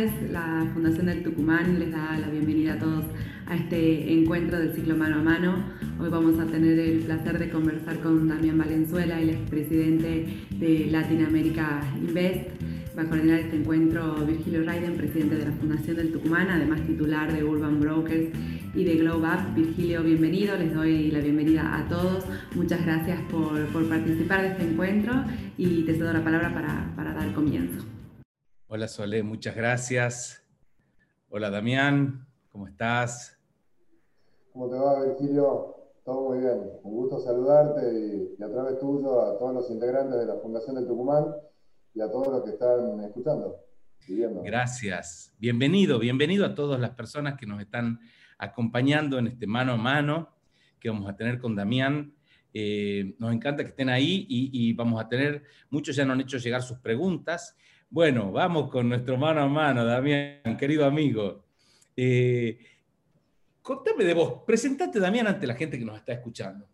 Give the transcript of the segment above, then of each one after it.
La Fundación del Tucumán les da la bienvenida a todos a este encuentro del ciclo mano a mano. Hoy vamos a tener el placer de conversar con Damián Valenzuela, el expresidente de Latinoamérica Invest. Va a coordinar este encuentro Virgilio Raiden, presidente de la Fundación del Tucumán, además titular de Urban Brokers y de Globe Up. Virgilio, bienvenido, les doy la bienvenida a todos. Muchas gracias por, participar de este encuentro y te cedo la palabra para dar comienzo. Hola Solé, muchas gracias. Hola Damián, ¿cómo estás? ¿Cómo te va, Virgilio? Todo muy bien. Un gusto saludarte y, a través tuyo a todos los integrantes de la Fundación del Tucumán y a todos los que están escuchando. Gracias. Bienvenido, bienvenido a todas las personas que nos están acompañando en este mano a mano que vamos a tener con Damián. Eh, nos encanta que estén ahí y, y, vamos a tener, muchos ya nos han hecho llegar sus preguntas bueno, vamos con nuestro mano a mano, Damián, querido amigo. Eh, contame de vos, presentate, Damián, ante la gente que nos está escuchando.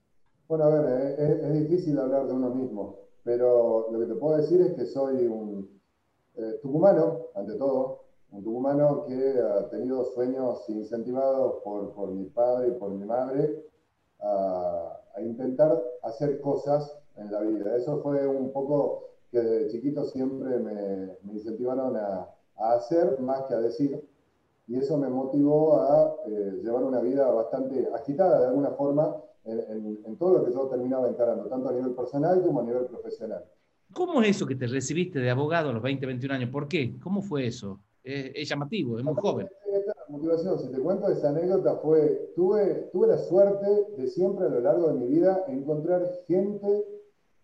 Bueno, a ver, eh, es, difícil hablar de uno mismo, pero lo que te puedo decir es que soy un eh, tucumano, ante todo, un tucumano que ha tenido sueños incentivados por, mi padre y por mi madre a, a intentar hacer cosas en la vida. Eso fue un poco que desde chiquito siempre me, incentivaron a, hacer más que a decir, y eso me motivó a eh, llevar una vida bastante agitada de alguna forma en, todo lo que yo terminaba encarando, tanto a nivel personal como a nivel profesional. ¿Cómo es eso que te recibiste de abogado a los 20, 21 años? ¿Por qué? ¿Cómo fue eso? Es, llamativo, es muy joven. Esta motivación, si te cuento esa anécdota, fue, tuve, tuve la suerte de siempre a lo largo de mi vida encontrar gente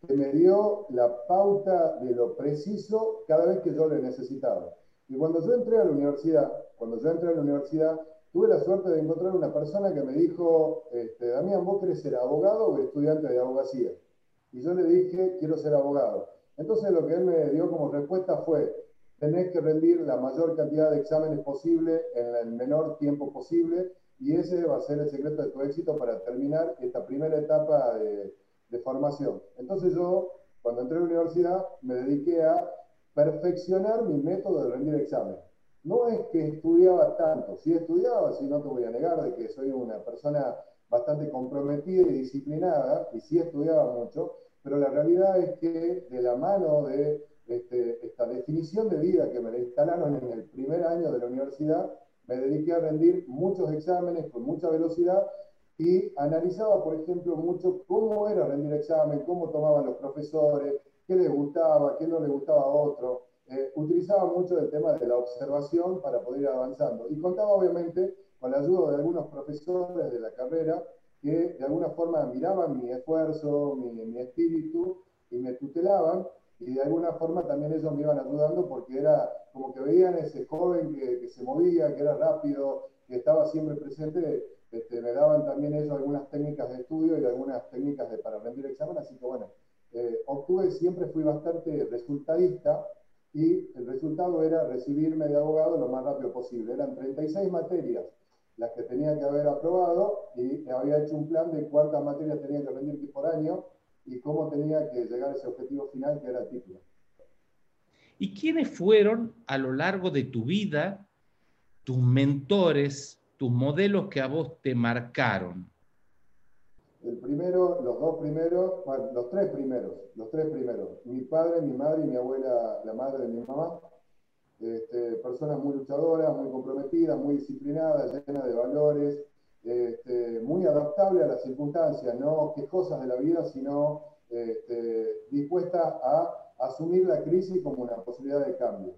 que me dio la pauta de lo preciso cada vez que yo le necesitaba. Y cuando yo entré a la universidad, cuando yo entré a la universidad, tuve la suerte de encontrar una persona que me dijo, este, Damián, ¿vos querés ser abogado o estudiante de abogacía? Y yo le dije, quiero ser abogado. Entonces lo que él me dio como respuesta fue, tenés que rendir la mayor cantidad de exámenes posible en el menor tiempo posible y ese va a ser el secreto de tu éxito para terminar esta primera etapa de, de formación. Entonces yo, cuando entré a la universidad, me dediqué a perfeccionar mi método de rendir examen. No es que estudiaba tanto, sí estudiaba, si no te voy a negar de que soy una persona bastante comprometida y disciplinada, y sí estudiaba mucho, pero la realidad es que de la mano de este, esta definición de vida que me la instalaron en el primer año de la universidad, me dediqué a rendir muchos exámenes con mucha velocidad y analizaba, por ejemplo, mucho cómo era rendir examen, cómo tomaban los profesores, qué les gustaba, qué no les gustaba a otro. Eh, utilizaba mucho el tema de la observación para poder ir avanzando. Y contaba, obviamente, con la ayuda de algunos profesores de la carrera que de alguna forma miraban mi esfuerzo, mi, espíritu y me tutelaban. Y de alguna forma también ellos me iban ayudando porque era como que veían ese joven que, que se movía, que era rápido, que estaba siempre presente este, me daban también ellos algunas técnicas de estudio y algunas técnicas de, para rendir examen, así que bueno, eh, obtuve, siempre fui bastante resultadista y el resultado era recibirme de abogado lo más rápido posible. Eran 36 materias las que tenía que haber aprobado y había hecho un plan de cuántas materias tenía que rendir por año y cómo tenía que llegar a ese objetivo final que era el título. ¿Y quiénes fueron a lo largo de tu vida tus mentores tus modelos que a vos te marcaron? El primero, los dos primeros, los tres primeros, los tres primeros. Mi padre, mi madre y mi abuela, la madre de mi mamá. Este, personas muy luchadoras, muy comprometidas, muy disciplinadas, llenas de valores, este, muy adaptables a las circunstancias, no quejosas de la vida, sino este, dispuestas a asumir la crisis como una posibilidad de cambio.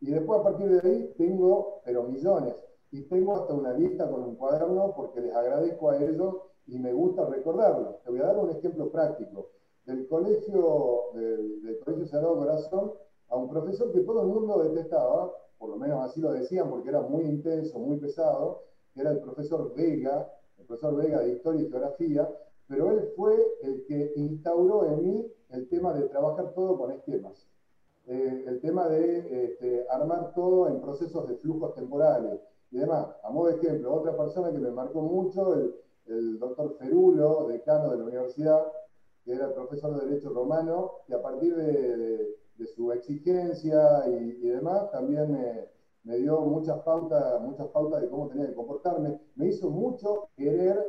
Y después a partir de ahí tengo, pero millones, y tengo hasta una lista con un cuaderno porque les agradezco a ellos y me gusta recordarlos. Te voy a dar un ejemplo práctico. Del colegio, del, colegio Sagrado Corazón, a un profesor que todo el mundo detestaba, por lo menos así lo decían porque era muy intenso, muy pesado, que era el profesor Vega, el profesor Vega de Historia y Geografía, pero él fue el que instauró en mí el tema de trabajar todo con esquemas. Eh, el tema de este, armar todo en procesos de flujos temporales, y demás. A modo de ejemplo, otra persona que me marcó mucho, el, doctor Ferulo, decano de la universidad, que era profesor de Derecho Romano, que a partir de, su exigencia y, demás, también me dio muchas pautas, muchas pautas de cómo tenía que comportarme, me hizo mucho querer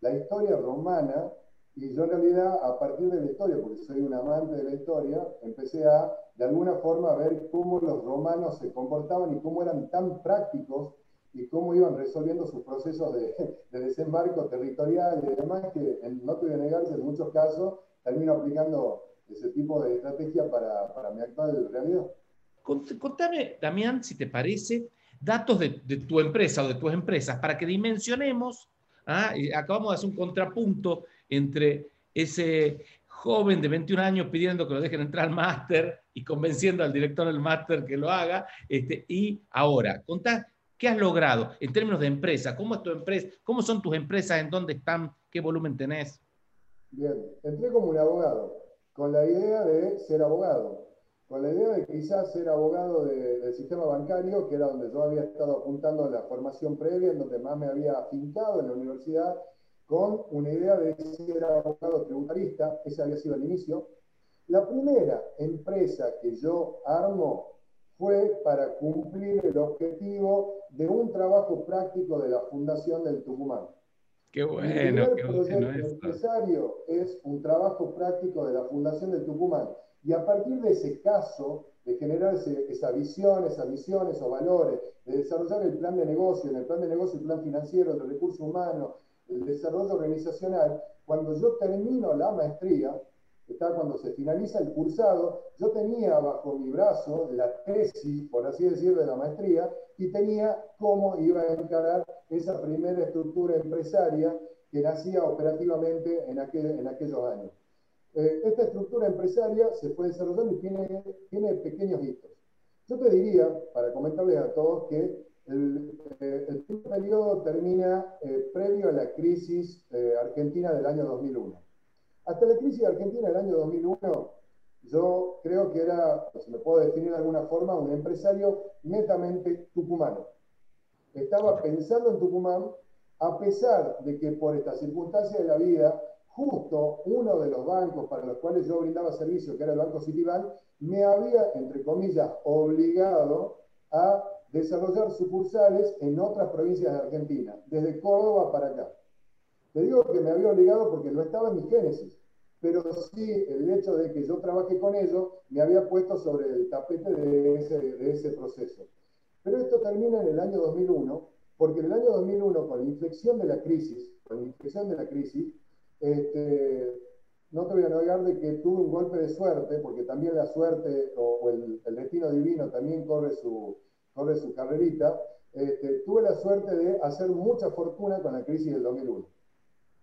la historia romana y yo en realidad a partir de la historia, porque soy un amante de la historia, empecé a de alguna forma a ver cómo los romanos se comportaban y cómo eran tan prácticos y cómo iban resolviendo sus procesos de, desembarco territorial y demás, que no te voy a negar que en muchos casos termino aplicando ese tipo de estrategia para, para mi actual realidad. Contame, Damián, si te parece, datos de, de, tu empresa o de tus empresas para que dimensionemos. ¿ah? acabamos de hacer un contrapunto entre ese joven de 21 años pidiendo que lo dejen entrar al máster y convenciendo al director del máster que lo haga. Este, y ahora, contá qué has logrado en términos de empresa, cómo es tu empresa, cómo son tus empresas, en dónde están, qué volumen tenés. Bien, entré como un abogado, con la idea de ser abogado, con la idea de quizás ser abogado del sistema bancario, que era donde yo había estado apuntando la formación previa, en donde más me había afincado en la universidad, con una idea de ser abogado tributarista, ese había sido el inicio. La primera empresa que yo armo fue para cumplir el objetivo de un trabajo práctico de la Fundación del Tucumán. Qué bueno, el qué bueno empresario es un trabajo práctico de la Fundación del Tucumán. Y a partir de ese caso, de generar esa visión, esas misiones o valores, de desarrollar el plan de negocio, en el plan de negocio, el plan financiero, el recursos humanos, el desarrollo organizacional, cuando yo termino la maestría, está cuando se finaliza el cursado, yo tenía bajo mi brazo la tesis, por así decir, de la maestría y tenía cómo iba a encarar esa primera estructura empresaria que nacía operativamente en, aquel, en aquellos años. Eh, esta estructura empresaria se fue desarrollando y tiene, tiene pequeños hitos. Yo te diría, para comentarles a todos, que el, eh, periodo termina eh, previo a la crisis eh, argentina del año 2001. Hasta la crisis argentina del año 2001, yo creo que era, si me puedo definir de alguna forma, un empresario netamente tucumano. Estaba pensando en Tucumán, a pesar de que por estas circunstancias de la vida, justo uno de los bancos para los cuales yo brindaba servicio, que era el Banco Citibank, me había, entre comillas, obligado a desarrollar sucursales en otras provincias de Argentina, desde Córdoba para acá. Te digo que me había obligado porque no estaba en mi génesis, pero sí el hecho de que yo trabaje con ellos me había puesto sobre el tapete de ese, proceso. Pero esto termina en el año 2001, porque en el año 2001, con la inflexión de la crisis, con la inflexión de la crisis, este, no te voy a negar de que tuve un golpe de suerte, porque también la suerte o, el, destino divino también corre su, corre carrerita, este, tuve la suerte de hacer mucha fortuna con la crisis del 2001.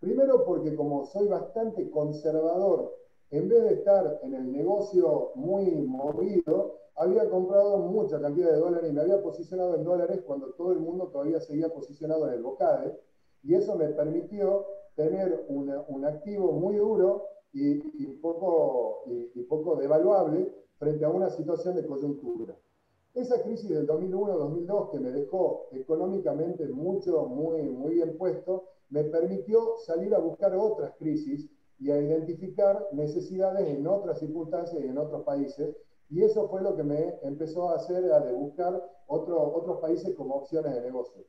Primero porque como soy bastante conservador, en vez de estar en el negocio muy movido, había comprado mucha cantidad de dólares y me había posicionado en dólares cuando todo el mundo todavía seguía posicionado en el bocade, y eso me permitió tener un activo muy duro y, poco, y poco devaluable frente a una situación de coyuntura. Esa crisis del 2001-2002 que me dejó económicamente mucho, muy, muy bien puesto, me permitió salir a buscar otras crisis y a identificar necesidades en otras circunstancias y en otros países. Y eso fue lo que me empezó a hacer, a de buscar otros países como opciones de negocio.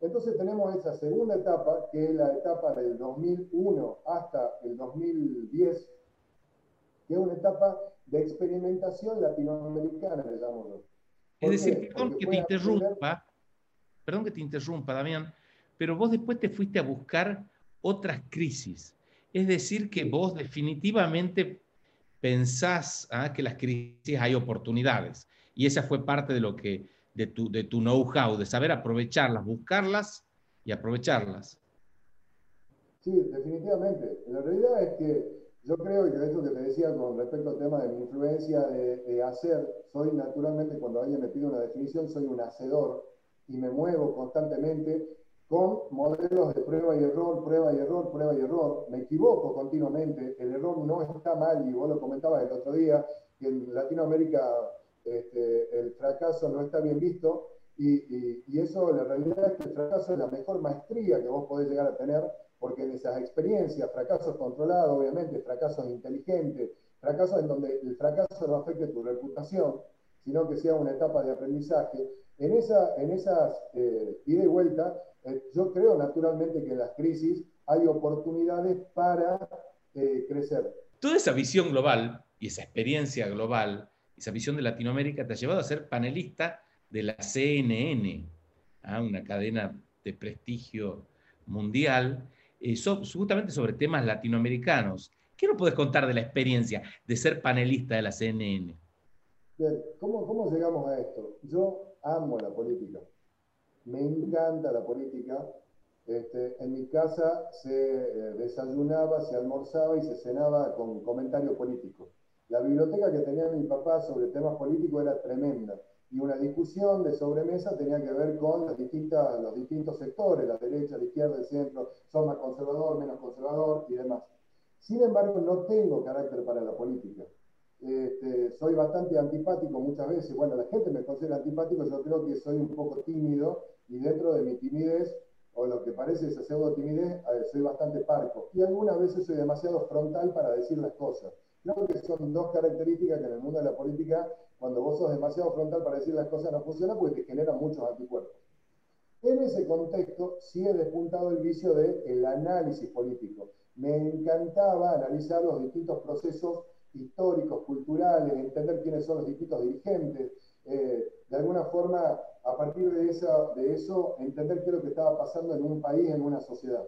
Entonces tenemos esa segunda etapa, que es la etapa del 2001 hasta el 2010, que es una etapa de experimentación latinoamericana, le llamo yo. Es decir, perdón que te interrumpa, perdón que te interrumpa, Damián, pero vos después te fuiste a buscar otras crisis. Es decir, que vos definitivamente pensás ¿ah? que las crisis hay oportunidades. Y esa fue parte de lo que, de tu, de tu know-how, de saber aprovecharlas, buscarlas y aprovecharlas. Sí, definitivamente. La realidad es que yo creo, que eso que te decía con respecto al tema de mi influencia de, hacer, soy naturalmente, cuando alguien me pide una definición, soy un hacedor y me muevo constantemente con modelos de prueba y error, prueba y error, prueba y error. Me equivoco continuamente, el error no está mal, y vos lo comentabas el otro día, que en Latinoamérica este, el fracaso no está bien visto, y, y, eso la realidad es que el fracaso es la mejor maestría que vos podés llegar a tener porque en esas experiencias, fracasos controlados, obviamente, fracasos inteligentes, fracasos en donde el fracaso no afecte tu reputación, sino que sea una etapa de aprendizaje. En, esa, en esas eh, ida y vuelta, eh, yo creo naturalmente que en las crisis hay oportunidades para eh, crecer. Toda esa visión global y esa experiencia global, esa visión de Latinoamérica te ha llevado a ser panelista de la CNN, ¿ah? una cadena de prestigio mundial, eh, justamente sobre temas latinoamericanos. ¿Qué nos puedes contar de la experiencia de ser panelista de la CNN? ¿Cómo, cómo llegamos a esto? Yo amo la política, me encanta la política. Este, en mi casa se eh, desayunaba, se almorzaba y se cenaba con comentarios políticos. La biblioteca que tenía mi papá sobre temas políticos era tremenda y una discusión de sobremesa tenía que ver con las distintas, los distintos sectores, la derecha, la izquierda, el centro, son más conservador, menos conservador y demás. Sin embargo, no tengo carácter para la política. Este, soy bastante antipático muchas veces. Bueno, la gente me considera antipático, yo creo que soy un poco tímido y dentro de mi timidez, o lo que parece esa pseudo timidez, soy bastante parco. Y algunas veces soy demasiado frontal para decir las cosas. Creo que son dos características que en el mundo de la política, cuando vos sos demasiado frontal para decir las cosas, no funciona porque te generan muchos anticuerpos. En ese contexto, sí he despuntado el vicio del el análisis político. Me encantaba analizar los distintos procesos históricos, culturales, entender quiénes son los distintos dirigentes, eh, de alguna forma, a partir de, esa, de eso, entender qué es lo que estaba pasando en un país, en una sociedad.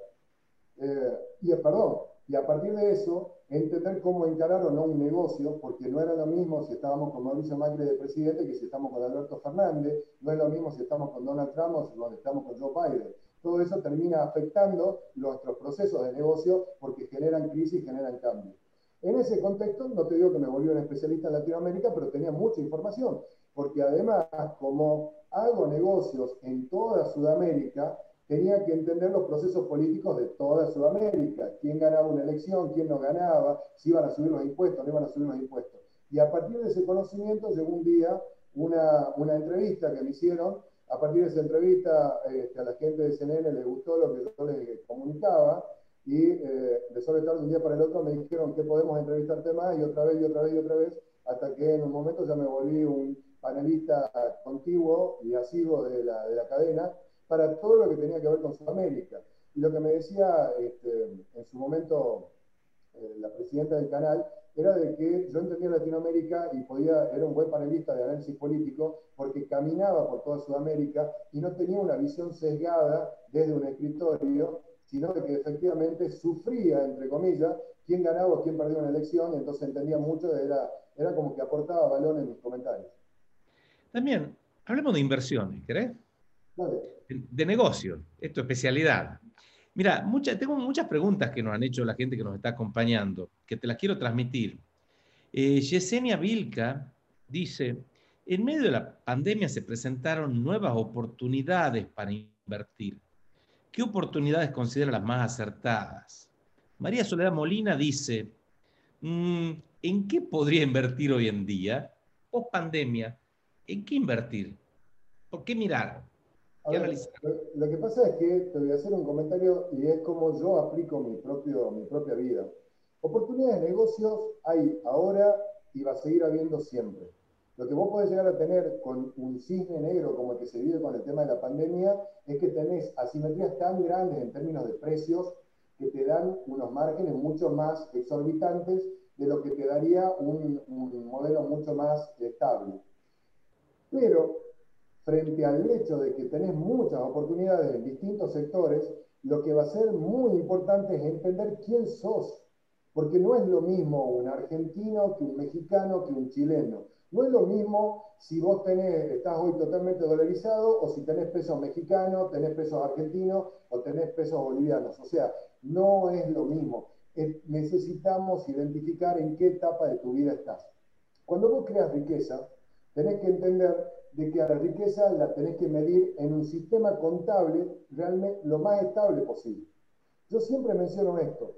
Eh, y, perdón, y a partir de eso, entender cómo encarar o no un negocio, porque no era lo mismo si estábamos con Mauricio Macri de presidente que si estamos con Alberto Fernández, no es lo mismo si estamos con Donald Trump o si estamos con Joe Biden. Todo eso termina afectando nuestros procesos de negocio porque generan crisis, generan cambios. En ese contexto, no te digo que me volví un especialista en Latinoamérica, pero tenía mucha información, porque además, como hago negocios en toda Sudamérica, tenía que entender los procesos políticos de toda Sudamérica, quién ganaba una elección, quién no ganaba, si iban a subir los impuestos, no iban a subir los impuestos. Y a partir de ese conocimiento llegó un día una, una entrevista que me hicieron, a partir de esa entrevista este, a la gente de CNN les gustó lo que yo les comunicaba, y eh, de sobre tarde un día para el otro me dijeron que podemos entrevistarte más, y otra vez, y otra vez, y otra vez, hasta que en un momento ya me volví un panelista contiguo y asiduo de la, de la cadena, para todo lo que tenía que ver con Sudamérica. Y lo que me decía este, en su momento eh, la presidenta del canal era de que yo entendía Latinoamérica y podía, era un buen panelista de análisis político porque caminaba por toda Sudamérica y no tenía una visión sesgada desde un escritorio, sino de que efectivamente sufría, entre comillas, quién ganaba o quién perdía una elección, y entonces entendía mucho, era, era como que aportaba balón en mis comentarios. También, hablemos de inversiones, ¿querés? de negocio, es tu especialidad. Mira, tengo muchas preguntas que nos han hecho la gente que nos está acompañando, que te las quiero transmitir. Eh, Yesenia Vilca dice, en medio de la pandemia se presentaron nuevas oportunidades para invertir. ¿Qué oportunidades considera las más acertadas? María Soledad Molina dice, mm, ¿en qué podría invertir hoy en día? Post pandemia, ¿en qué invertir? ¿Por qué mirar? lo, que pasa es que te voy a hacer un comentario y es como yo aplico mi, propio, mi propia vida. Oportunidades de negocios hay ahora y va a seguir habiendo siempre. Lo que vos podés llegar a tener con un cisne negro como el que se vive con el tema de la pandemia es que tenés asimetrías tan grandes en términos de precios que te dan unos márgenes mucho más exorbitantes de lo que te daría un, un modelo mucho más estable. Pero frente al hecho de que tenés muchas oportunidades en distintos sectores, lo que va a ser muy importante es entender quién sos. Porque no es lo mismo un argentino que un mexicano que un chileno. No es lo mismo si vos estás hoy totalmente dolarizado o si tenés pesos mexicanos, tenés pesos argentinos o tenés pesos bolivianos. O sea, no es lo mismo. necesitamos identificar en qué etapa de tu vida estás. Cuando vos creas riqueza, tenés que entender de que a la riqueza la tenés que medir en un sistema contable realmente lo más estable posible. Yo siempre menciono esto.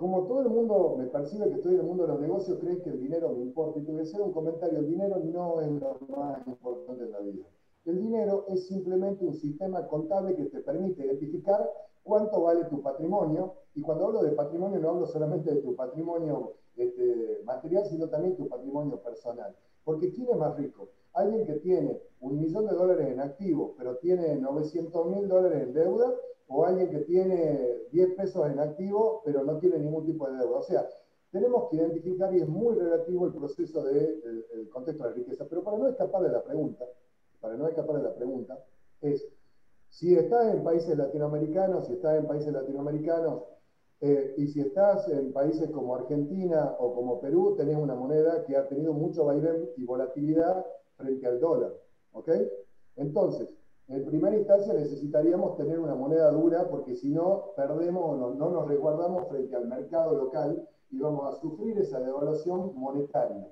Como todo el mundo me percibe que estoy en el mundo de los negocios, cree que el dinero me importa. Y te voy a hacer un comentario, el dinero no es lo más importante en la vida. El dinero es simplemente un sistema contable que te permite identificar cuánto vale tu patrimonio. Y cuando hablo de patrimonio no hablo solamente de tu patrimonio este, material, sino también tu patrimonio personal. Porque ¿quién es más rico? Alguien que tiene un millón de dólares en activo, pero tiene 900 mil dólares en deuda, o alguien que tiene 10 pesos en activo, pero no tiene ningún tipo de deuda. O sea, tenemos que identificar, y es muy relativo el proceso del de, contexto de la riqueza, pero para no escapar de la pregunta, para no escapar de la pregunta, es, si estás en países latinoamericanos, si estás en países latinoamericanos, eh, y si estás en países como Argentina o como Perú, tenés una moneda que ha tenido mucho vaivén y volatilidad frente al dólar. ¿Ok? Entonces, en primera instancia necesitaríamos tener una moneda dura porque si no, perdemos no, no nos resguardamos frente al mercado local y vamos a sufrir esa devaluación monetaria.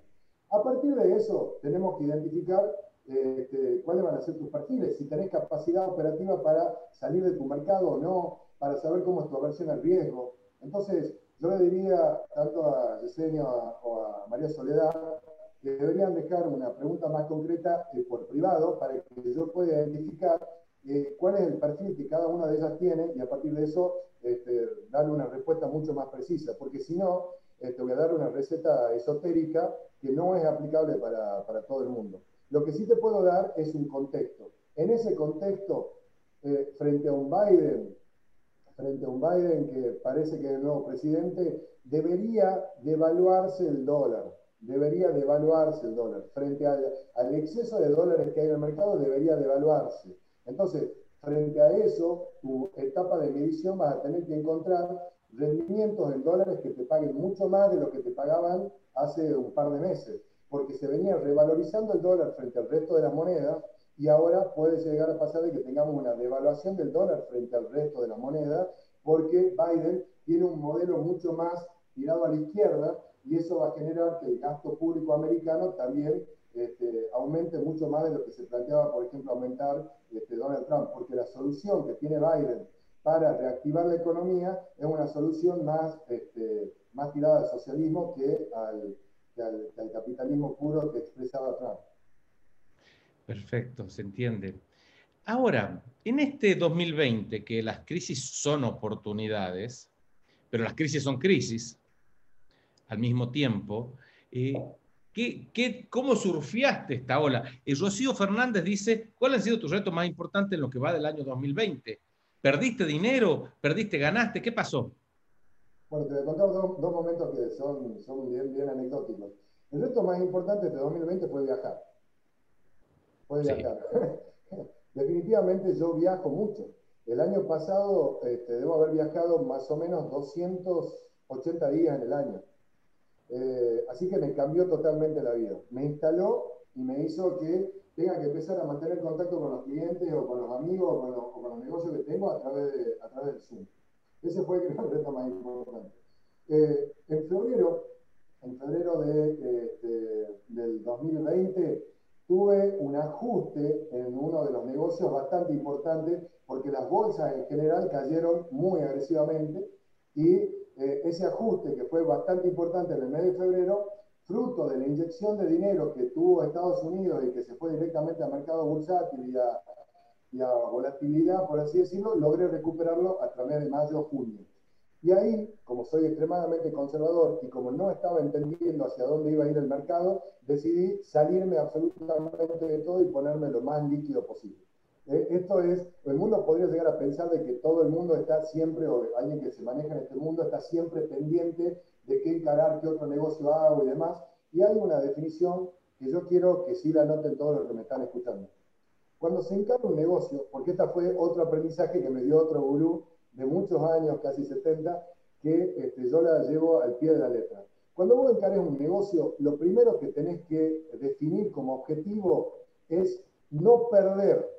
A partir de eso, tenemos que identificar este, cuáles van a ser tus perfiles, si tenés capacidad operativa para salir de tu mercado o no, para saber cómo es tu aversión al riesgo. Entonces, yo le diría tanto a Yesenia o a María Soledad deberían dejar una pregunta más concreta eh, por privado para que yo pueda identificar eh, cuál es el perfil que cada una de ellas tiene y a partir de eso este, darle una respuesta mucho más precisa, porque si no, te este, voy a dar una receta esotérica que no es aplicable para, para, todo el mundo. Lo que sí te puedo dar es un contexto. En ese contexto, eh, frente a un Biden, frente a un Biden que parece que es el nuevo presidente, debería devaluarse el dólar, debería devaluarse el dólar. Frente al, al exceso de dólares que hay en el mercado, debería devaluarse. Entonces, frente a eso, tu etapa de medición vas a tener que encontrar rendimientos en dólares que te paguen mucho más de lo que te pagaban hace un par de meses, porque se venía revalorizando el dólar frente al resto de las monedas y ahora puede llegar a pasar de que tengamos una devaluación del dólar frente al resto de las monedas, porque Biden tiene un modelo mucho más tirado a la izquierda y eso va a generar que el gasto público americano también este, aumente mucho más de lo que se planteaba, por ejemplo, aumentar este, Donald Trump, porque la solución que tiene Biden para reactivar la economía es una solución más, este, más tirada al socialismo que al, al, capitalismo puro que expresaba Trump. Perfecto, se entiende. Ahora, en este 2020, que las crisis son oportunidades, pero las crisis son crisis al mismo tiempo, eh, ¿qué, cómo surfeaste esta ola? Y Rocío Fernández dice, ¿cuál ha sido tu reto más importante en lo que va del año 2020? ¿Perdiste dinero? ¿Perdiste, ganaste? ¿Qué pasó? Bueno, te voy a contar dos, momentos que son, son bien, bien anecdóticos. El reto más importante de 2020 fue viajar. Fue viajar. Definitivamente yo viajo mucho. El año pasado este, debo haber viajado más o menos 280 días en el año. Eh, así que me cambió totalmente la vida. Me instaló y me hizo que tenga que empezar a mantener contacto con los clientes o con los amigos o con los, negocios que tengo a través, de, a través del Zoom. Ese fue el reto más importante. Eh, en febrero, en febrero de, del 2020, tuve un ajuste en uno de los negocios bastante importante porque las bolsas en general cayeron muy agresivamente y eh, ese ajuste que fue bastante importante en el mes de febrero fruto de la inyección de dinero que tuvo Estados Unidos y que se fue directamente al mercado bursátil y a, volatilidad, por así decirlo, logré recuperarlo a través de mayo, junio. Y ahí, como soy extremadamente conservador y como no estaba entendiendo hacia dónde iba a ir el mercado, decidí salirme absolutamente de todo y ponerme lo más líquido posible. Eh, esto es, el mundo podría llegar a pensar de que todo el mundo está siempre, o alguien que se maneja en este mundo está siempre pendiente de qué encarar, qué otro negocio hago y demás. Y hay una definición que yo quiero que sí la noten todos los que me están escuchando. Cuando se encara un negocio, porque esta fue otro aprendizaje que me dio otro gurú de muchos años, casi 70, que este, yo la llevo al pie de la letra. Cuando vos encarés un negocio, lo primero que tenés que definir como objetivo es no perder.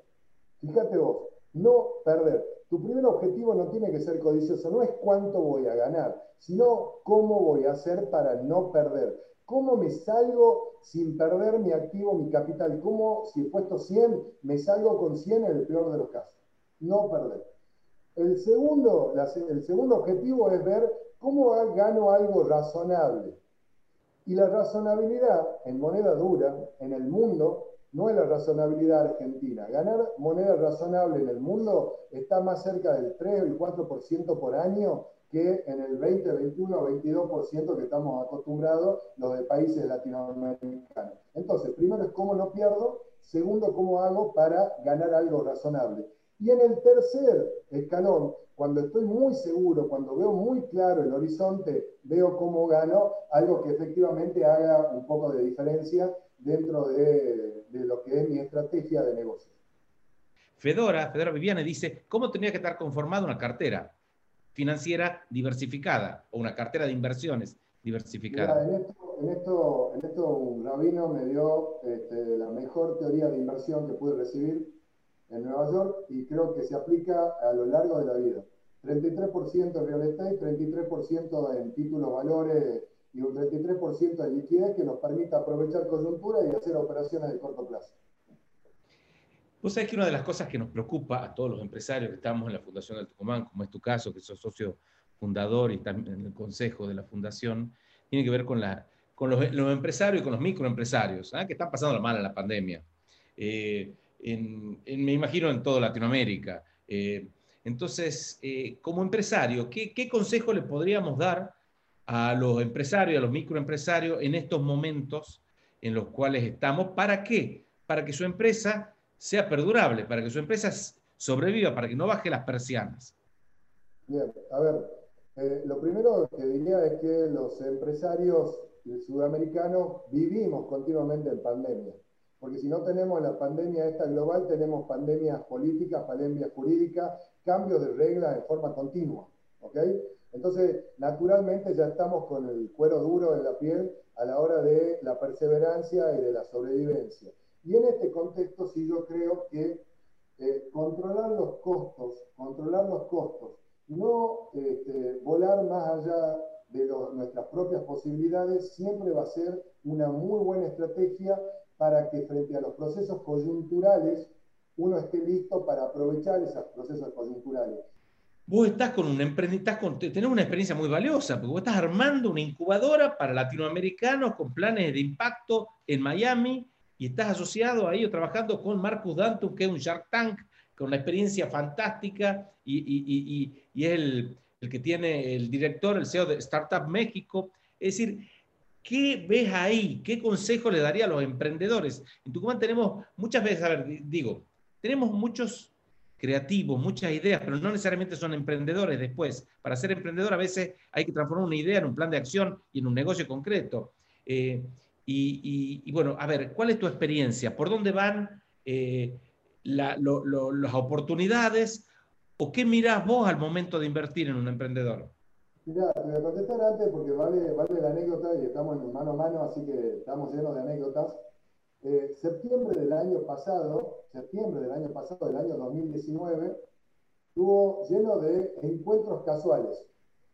Fíjate vos, no perder. Tu primer objetivo no tiene que ser codicioso, no es cuánto voy a ganar, sino cómo voy a hacer para no perder. ¿Cómo me salgo sin perder mi activo, mi capital? ¿Cómo, si he puesto 100, me salgo con 100 en el peor de los casos? No perder. El segundo, el segundo objetivo es ver cómo gano algo razonable. Y la razonabilidad en moneda dura, en el mundo, no es la razonabilidad argentina. Ganar moneda razonable en el mundo está más cerca del 3 o el 4% por año que en el 20, 21 o 22% que estamos acostumbrados los de países latinoamericanos. Entonces, primero es cómo no pierdo, segundo, cómo hago para ganar algo razonable. Y en el tercer escalón, cuando estoy muy seguro, cuando veo muy claro el horizonte, veo cómo gano algo que efectivamente haga un poco de diferencia dentro de, lo que es mi estrategia de negocio. Fedora, Fedora Viviane dice, ¿cómo tenía que estar conformada una cartera financiera diversificada o una cartera de inversiones diversificada? en, esto, en, esto, un rabino me dio este, la mejor teoría de inversión que pude recibir en Nueva York y creo que se aplica a lo largo de la vida. 33% en real estate, 33% en títulos valores y un 33% de liquidez que nos permita aprovechar coyuntura y hacer operaciones de corto plazo. Vos sabés que una de las cosas que nos preocupa a todos los empresarios que estamos en la Fundación del Tucumán, como es tu caso, que sos socio fundador y también en el consejo de la fundación, tiene que ver con, los, empresarios y con los microempresarios, ¿ah? que están pasando la mala en la pandemia. Eh, me imagino en toda Latinoamérica. Eh, entonces, eh, como empresario, ¿qué, ¿qué, consejo le podríamos dar a los empresarios, a los microempresarios en estos momentos en los cuales estamos? ¿Para qué? Para que su empresa sea perdurable, para que su empresa sobreviva, para que no baje las persianas. Bien, a ver, eh, lo primero que diría es que los empresarios sudamericanos vivimos continuamente en pandemia. Porque si no tenemos la pandemia esta global, tenemos pandemias políticas, pandemias jurídicas, cambios de reglas en forma continua. ¿ok? Entonces, naturalmente ya estamos con el cuero duro en la piel a la hora de la perseverancia y de la sobrevivencia. Y en este contexto sí yo creo que eh, controlar los costos, controlar los costos, no este, volar más allá de nuestras propias posibilidades, siempre va a ser una muy buena estrategia para que frente a los procesos coyunturales uno esté listo para aprovechar esos procesos coyunturales. Vos estás con un emprendimiento, tenés una experiencia muy valiosa, porque vos estás armando una incubadora para latinoamericanos con planes de impacto en Miami y estás asociado ahí o trabajando con Marcus Dantum, que es un Shark Tank, con una experiencia fantástica y, y, y, y es el, el, que tiene el director, el CEO de Startup México. Es decir, ¿Qué ves ahí? ¿Qué consejo le daría a los emprendedores? En Tucumán tenemos muchas veces, a ver, digo, tenemos muchos creativos, muchas ideas, pero no necesariamente son emprendedores después. Para ser emprendedor a veces hay que transformar una idea en un plan de acción y en un negocio concreto. Eh, y, bueno, a ver, ¿cuál es tu experiencia? ¿Por dónde van eh, las oportunidades? ¿O qué mirás vos al momento de invertir en un emprendedor? Mira, te voy a contestar antes porque vale, vale la anécdota y estamos en mano a mano, así que estamos llenos de anécdotas. Eh, septiembre del año pasado, septiembre del año pasado, del año 2019, estuvo lleno de encuentros casuales.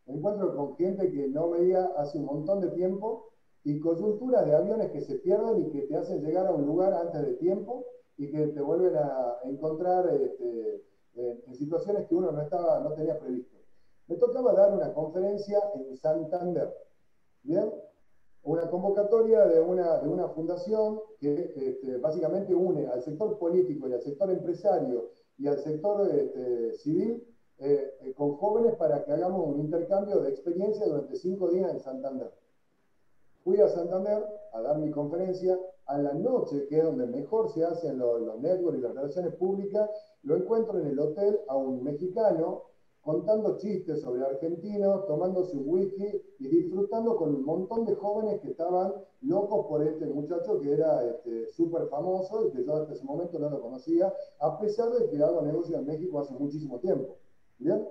Encuentros con gente que no veía hace un montón de tiempo y coyunturas de aviones que se pierden y que te hacen llegar a un lugar antes de tiempo y que te vuelven a encontrar este, en situaciones que uno no, estaba, no tenía previsto me tocaba dar una conferencia en Santander. ¿Bien? Una convocatoria de una, de una fundación que este, básicamente une al sector político y al sector empresario y al sector este, civil eh, eh, con jóvenes para que hagamos un intercambio de experiencia durante cinco días en Santander. Fui a Santander a dar mi conferencia. A la noche, que es donde mejor se hacen los, los networks y las relaciones públicas, lo encuentro en el hotel a un mexicano contando chistes sobre argentinos, tomándose un whisky y disfrutando con un montón de jóvenes que estaban locos por este muchacho que era súper este, famoso y que yo hasta ese momento no lo conocía, a pesar de que hago negocio en México hace muchísimo tiempo. ¿Bien?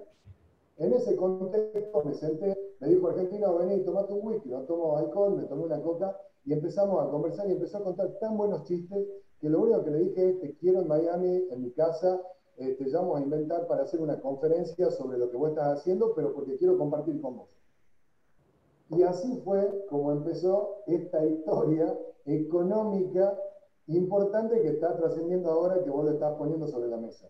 En ese contexto me senté, me dijo argentino, vení, tomate un whisky, no tomo alcohol, me tomé una coca y empezamos a conversar y empezó a contar tan buenos chistes que lo único que le dije es, te quiero en Miami, en mi casa, eh, te llamo a inventar para hacer una conferencia sobre lo que vos estás haciendo, pero porque quiero compartir con vos. Y así fue como empezó esta historia económica importante que está trascendiendo ahora que vos lo estás poniendo sobre la mesa.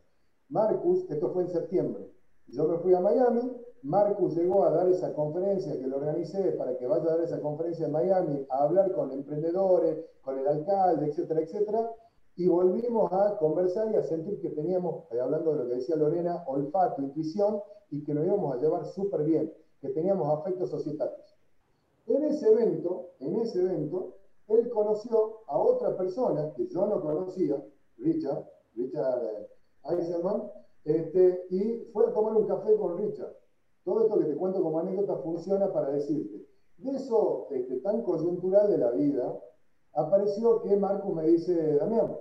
Marcus, esto fue en septiembre, yo me fui a Miami, Marcus llegó a dar esa conferencia que lo organicé para que vaya a dar esa conferencia en Miami, a hablar con emprendedores, con el alcalde, etcétera, etcétera, y volvimos a conversar y a sentir que teníamos, eh, hablando de lo que decía Lorena, olfato, intuición, y que nos íbamos a llevar súper bien, que teníamos afectos societales. En ese evento, en ese evento, él conoció a otra persona que yo no conocía, Richard, Richard eh, Eisenman, este, y fue a tomar un café con Richard. Todo esto que te cuento como anécdota funciona para decirte, de eso este, tan coyuntural de la vida, apareció que Marcos me dice, Damián,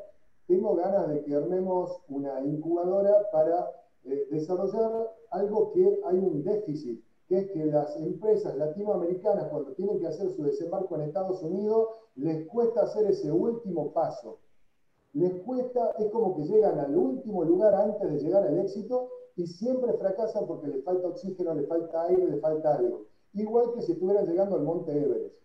tengo ganas de que armemos una incubadora para eh, desarrollar algo que hay un déficit, que es que las empresas latinoamericanas cuando tienen que hacer su desembarco en Estados Unidos, les cuesta hacer ese último paso. Les cuesta, es como que llegan al último lugar antes de llegar al éxito y siempre fracasan porque les falta oxígeno, les falta aire, les falta algo. Igual que si estuvieran llegando al Monte Everest.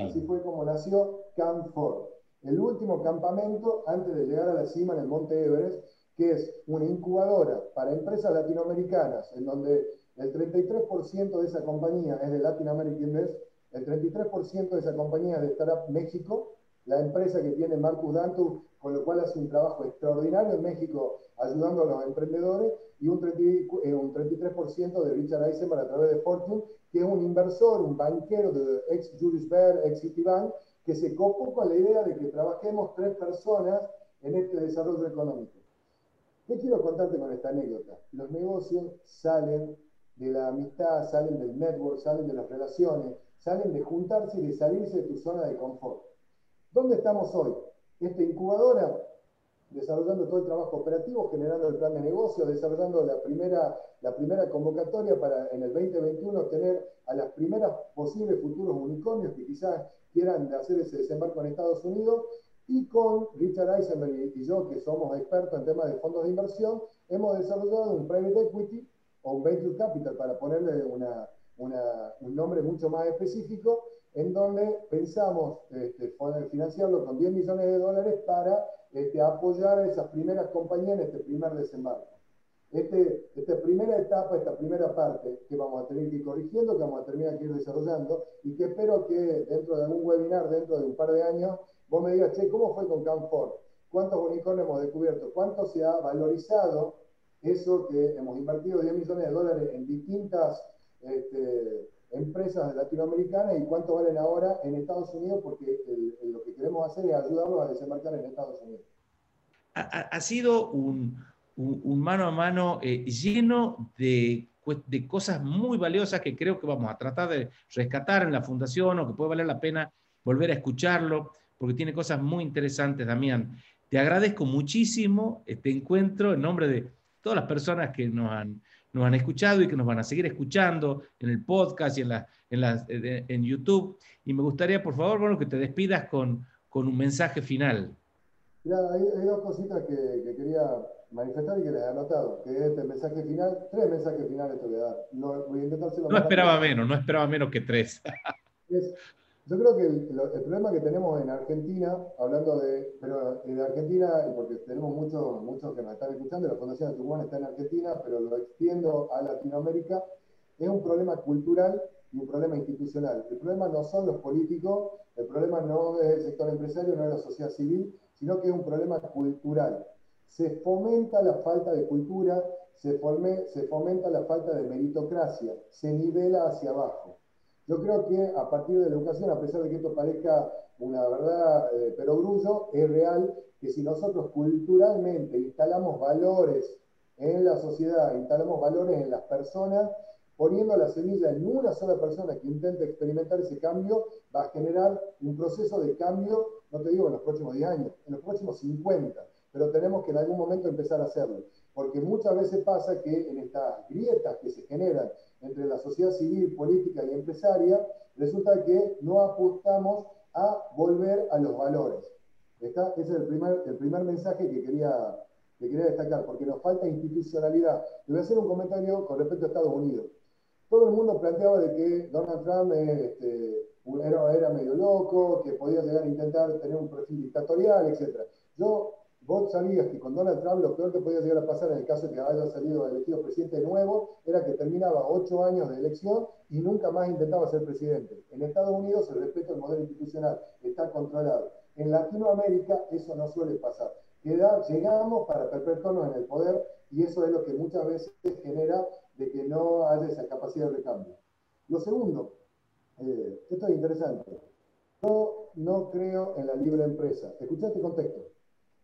Así fue como nació Camp Ford, el último campamento antes de llegar a la cima en el Monte Everest, que es una incubadora para empresas latinoamericanas, en donde el 33% de esa compañía es de Latin American Invest, el 33% de esa compañía es de Startup México, la empresa que tiene Marcus Dantu, con lo cual hace un trabajo extraordinario en México ayudando a los emprendedores, y un, 33% eh, de Richard Eisenberg a través de Fortune, que es un inversor, un banquero de ex Julius Baer, ex Citibank, que se copó con la idea de que trabajemos tres personas en este desarrollo económico. ¿Qué quiero contarte con esta anécdota? Los negocios salen de la amistad, salen del network, salen de las relaciones, salen de juntarse y de salirse de tu zona de confort. ¿Dónde estamos hoy? Esta incubadora desarrollando todo el trabajo operativo, generando el plan de negocio, desarrollando la primera, la primera convocatoria para en el 2021 tener a las primeras posibles futuros unicornios que quizás quieran hacer ese desembarco en Estados Unidos. Y con Richard Eisenberg y yo, que somos expertos en temas de fondos de inversión, hemos desarrollado un private equity o un venture capital, para ponerle un nombre mucho más específico, en donde pensamos este, financiarlo con 10 millones de dólares para este, apoyar a esas primeras compañías en este primer desembarco. Este, esta primera etapa, esta primera parte que vamos a tener que ir corrigiendo, que vamos a terminar que ir desarrollando y que espero que dentro de algún webinar, dentro de un par de años, vos me digas, che, ¿cómo fue con Camfort? ¿Cuántos unicornios hemos descubierto? ¿Cuánto se ha valorizado eso que hemos invertido 10 millones de dólares en distintas este, empresas latinoamericanas y cuánto valen ahora en Estados Unidos, porque lo que queremos hacer es ayudarlos a desembarcar en Estados Unidos. Ha, sido un, mano a mano eh, lleno de, de, cosas muy valiosas que creo que vamos a tratar de rescatar en la fundación o que puede valer la pena volver a escucharlo, porque tiene cosas muy interesantes, Damián. Te agradezco muchísimo este encuentro en nombre de todas las personas que nos han nos han escuchado y que nos van a seguir escuchando en el podcast y en, la, en, en YouTube. Y me gustaría, por favor, bueno, que te despidas con, con un mensaje final. Mira, hay, dos cositas que, que, quería manifestar y que les he anotado, que es este mensaje final, tres mensajes finales te voy a dar. No, voy a no esperaba menos, no esperaba menos que tres. es, yo creo que el, problema que tenemos en Argentina, hablando de, pero de Argentina, y porque tenemos muchos muchos que nos están escuchando, la Fundación de Tucumán está en Argentina, pero lo extiendo a Latinoamérica, es un problema cultural y un problema institucional. El problema no son los políticos, el problema no es el sector empresario, no es la sociedad civil, sino que es un problema cultural. Se fomenta la falta de cultura, se, se fomenta la falta de meritocracia, se nivela hacia abajo. Yo creo que a partir de la educación, a pesar de que esto parezca una verdad eh, pero grullo, es real que si nosotros culturalmente instalamos valores en la sociedad, instalamos valores en las personas, poniendo la semilla en una sola persona que intente experimentar ese cambio, va a generar un proceso de cambio, no te digo en los próximos 10 años, en los próximos 50, pero tenemos que en algún momento empezar a hacerlo. Porque muchas veces pasa que en estas grietas que se generan entre la sociedad civil, política y empresaria, resulta que no apostamos a volver a los valores. Ese es el primer, el primer mensaje que quería, que quería destacar, porque nos falta institucionalidad. Le voy a hacer un comentario con respecto a Estados Unidos. Todo el mundo planteaba de que Donald Trump este, era, era, medio loco, que podía llegar a intentar tener un perfil dictatorial, etc. Yo vos sabías que con Donald Trump lo peor que podía llegar a pasar en el caso de que haya salido elegido presidente nuevo era que terminaba ocho años de elección y nunca más intentaba ser presidente. En Estados Unidos el respeto al modelo institucional está controlado. En Latinoamérica eso no suele pasar. llegamos para perpetuarnos en el poder y eso es lo que muchas veces genera de que no haya esa capacidad de cambio. Lo segundo, eh, esto es interesante. Yo no creo en la libre empresa. Escucha este contexto.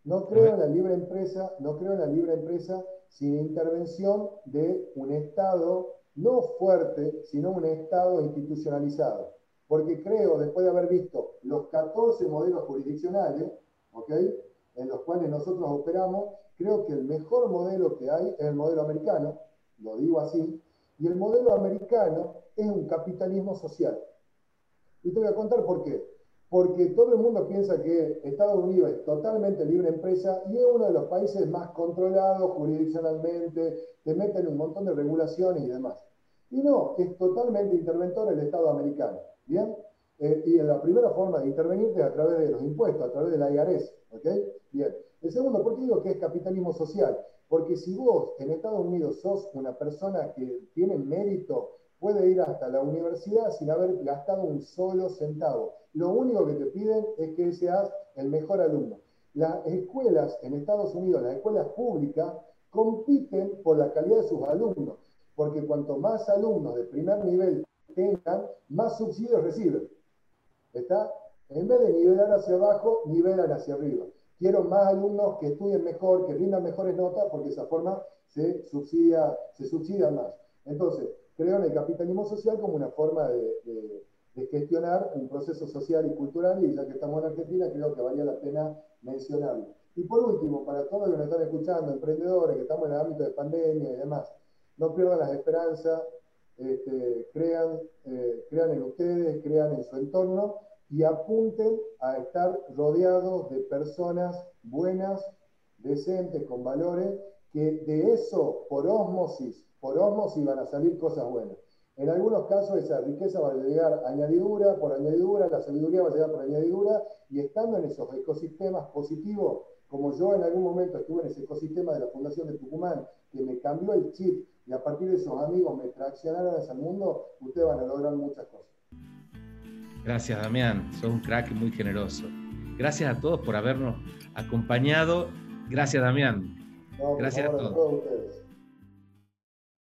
No creo en la libre empresa, no creo en la libre empresa sin intervención de un Estado no fuerte, sino un Estado institucionalizado. Porque creo, después de haber visto los 14 modelos jurisdiccionales, en los cuales nosotros operamos, creo que el mejor modelo que hay es el modelo americano, lo digo así, y el modelo americano es un capitalismo social. Y te voy a contar por qué. Porque todo el mundo piensa que Estados Unidos es totalmente libre empresa y es uno de los países más controlados jurisdiccionalmente, te meten un montón de regulaciones y demás. Y no, es totalmente interventor el Estado americano. ¿Bien? Eh, y la primera forma de intervenir es a través de los impuestos, a través de la IRS. ¿Ok? Bien. El segundo, ¿por qué digo que es capitalismo social? Porque si vos en Estados Unidos sos una persona que tiene mérito, puede ir hasta la universidad sin haber gastado un solo centavo. Lo único que te piden es que seas el mejor alumno. Las escuelas en Estados Unidos, las escuelas públicas, compiten por la calidad de sus alumnos, porque cuanto más alumnos de primer nivel tengan, más subsidios reciben. ¿Está? En vez de nivelar hacia abajo, nivelan hacia arriba quiero más alumnos que estudien mejor, que rindan mejores notas, porque de esa forma se subsidia, se subsidia más. Entonces, creo en el capitalismo social como una forma de, gestionar un proceso social y cultural, y ya que estamos en Argentina, creo que valía la pena mencionarlo. Y por último, para todos los que nos están escuchando, emprendedores que estamos en el ámbito de pandemia y demás, no pierdan las esperanzas, este, crean, eh, crean en ustedes, crean en su entorno y apunten a estar rodeados de personas buenas, decentes, con valores, que de eso, por osmosis, por osmosis van a salir cosas buenas. En algunos casos esa riqueza va a llegar añadidura por añadidura, la sabiduría va a llegar por añadidura, y estando en esos ecosistemas positivos, como yo en algún momento estuve en ese ecosistema de la Fundación de Tucumán, que me cambió el chip, y a partir de esos amigos me traccionaron hacia el mundo, ustedes van a lograr muchas cosas. Gracias, Damián. Sos un crack muy generoso. Gracias a todos por habernos acompañado. Gracias, Damián. Gracias a todos.